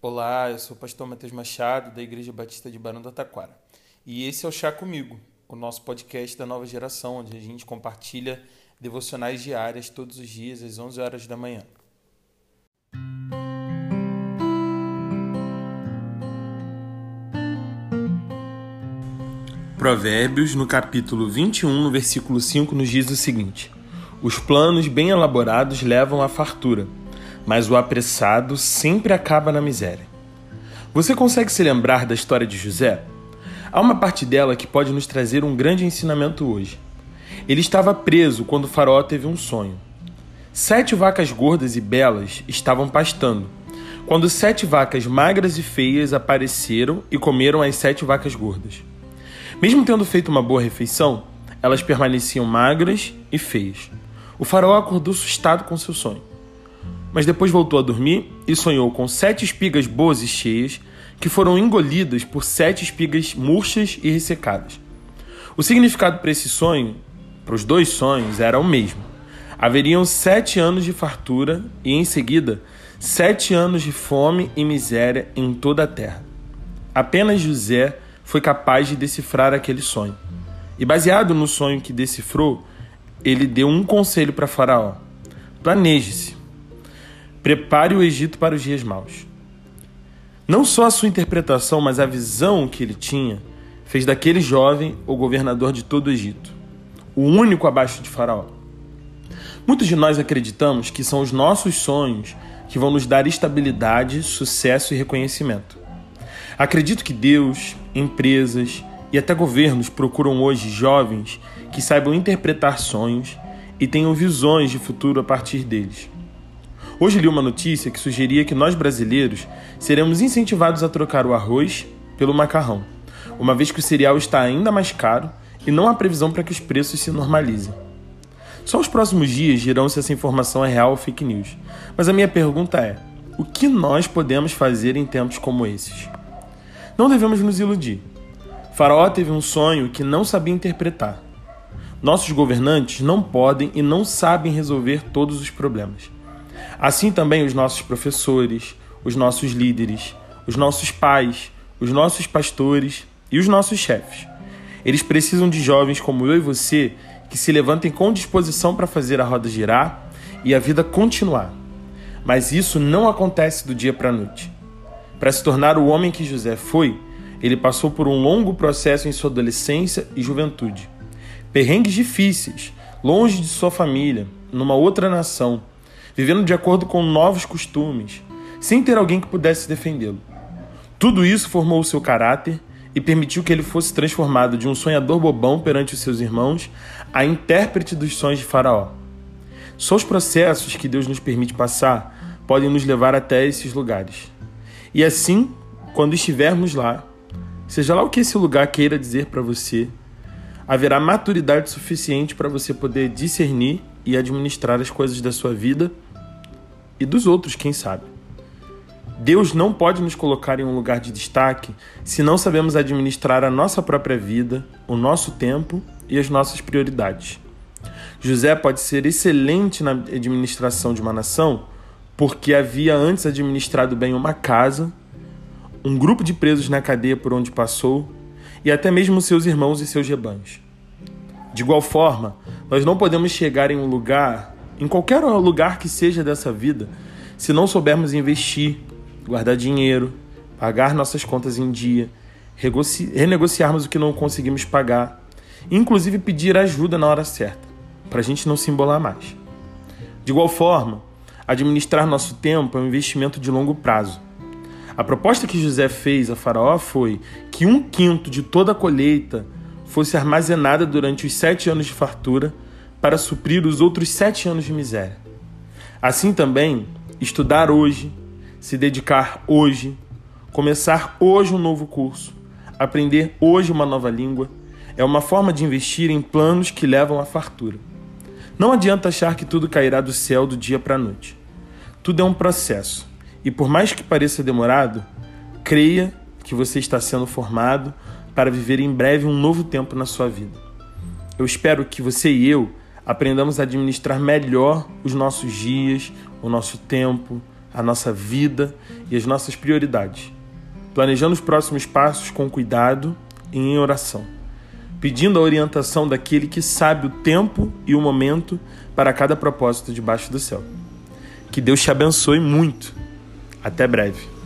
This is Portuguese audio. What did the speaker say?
Olá, eu sou o pastor Matheus Machado, da Igreja Batista de Barão do Taquara. E esse é o Chá Comigo, o nosso podcast da nova geração, onde a gente compartilha devocionais diárias todos os dias às 11 horas da manhã. Provérbios, no capítulo 21, no versículo 5, nos diz o seguinte: Os planos bem elaborados levam à fartura mas o apressado sempre acaba na miséria. Você consegue se lembrar da história de José? Há uma parte dela que pode nos trazer um grande ensinamento hoje. Ele estava preso quando o faraó teve um sonho. Sete vacas gordas e belas estavam pastando, quando sete vacas magras e feias apareceram e comeram as sete vacas gordas. Mesmo tendo feito uma boa refeição, elas permaneciam magras e feias. O faraó acordou assustado com seu sonho mas depois voltou a dormir e sonhou com sete espigas boas e cheias que foram engolidas por sete espigas murchas e ressecadas. O significado para esse sonho, para os dois sonhos, era o mesmo. Haveriam sete anos de fartura e, em seguida, sete anos de fome e miséria em toda a terra. Apenas José foi capaz de decifrar aquele sonho. E, baseado no sonho que decifrou, ele deu um conselho para Faraó: planeje-se Prepare o Egito para os dias maus. Não só a sua interpretação, mas a visão que ele tinha fez daquele jovem o governador de todo o Egito, o único abaixo de Faraó. Muitos de nós acreditamos que são os nossos sonhos que vão nos dar estabilidade, sucesso e reconhecimento. Acredito que Deus, empresas e até governos procuram hoje jovens que saibam interpretar sonhos e tenham visões de futuro a partir deles. Hoje li uma notícia que sugeria que nós brasileiros seremos incentivados a trocar o arroz pelo macarrão, uma vez que o cereal está ainda mais caro e não há previsão para que os preços se normalizem. Só os próximos dias dirão se essa informação é real ou fake news. Mas a minha pergunta é: o que nós podemos fazer em tempos como esses? Não devemos nos iludir. Faraó teve um sonho que não sabia interpretar. Nossos governantes não podem e não sabem resolver todos os problemas. Assim também os nossos professores, os nossos líderes, os nossos pais, os nossos pastores e os nossos chefes. Eles precisam de jovens como eu e você que se levantem com disposição para fazer a roda girar e a vida continuar. Mas isso não acontece do dia para a noite. Para se tornar o homem que José foi, ele passou por um longo processo em sua adolescência e juventude. Perrengues difíceis, longe de sua família, numa outra nação vivendo de acordo com novos costumes, sem ter alguém que pudesse defendê-lo. Tudo isso formou o seu caráter e permitiu que ele fosse transformado de um sonhador bobão perante os seus irmãos a intérprete dos sonhos de Faraó. Só os processos que Deus nos permite passar podem nos levar até esses lugares. E assim, quando estivermos lá, seja lá o que esse lugar queira dizer para você, haverá maturidade suficiente para você poder discernir e administrar as coisas da sua vida e dos outros, quem sabe. Deus não pode nos colocar em um lugar de destaque se não sabemos administrar a nossa própria vida, o nosso tempo e as nossas prioridades. José pode ser excelente na administração de uma nação porque havia antes administrado bem uma casa, um grupo de presos na cadeia por onde passou e até mesmo seus irmãos e seus rebanhos. De igual forma, nós não podemos chegar em um lugar em qualquer lugar que seja dessa vida, se não soubermos investir, guardar dinheiro, pagar nossas contas em dia, renegociarmos o que não conseguimos pagar, inclusive pedir ajuda na hora certa, para a gente não se embolar mais. De igual forma, administrar nosso tempo é um investimento de longo prazo. A proposta que José fez a Faraó foi que um quinto de toda a colheita fosse armazenada durante os sete anos de fartura para suprir os outros sete anos de miséria. Assim também, estudar hoje, se dedicar hoje, começar hoje um novo curso, aprender hoje uma nova língua, é uma forma de investir em planos que levam à fartura. Não adianta achar que tudo cairá do céu do dia para a noite. Tudo é um processo, e por mais que pareça demorado, creia que você está sendo formado para viver em breve um novo tempo na sua vida. Eu espero que você e eu aprendamos a administrar melhor os nossos dias, o nosso tempo, a nossa vida e as nossas prioridades, planejando os próximos passos com cuidado e em oração, pedindo a orientação daquele que sabe o tempo e o momento para cada propósito debaixo do céu. Que Deus te abençoe muito. Até breve.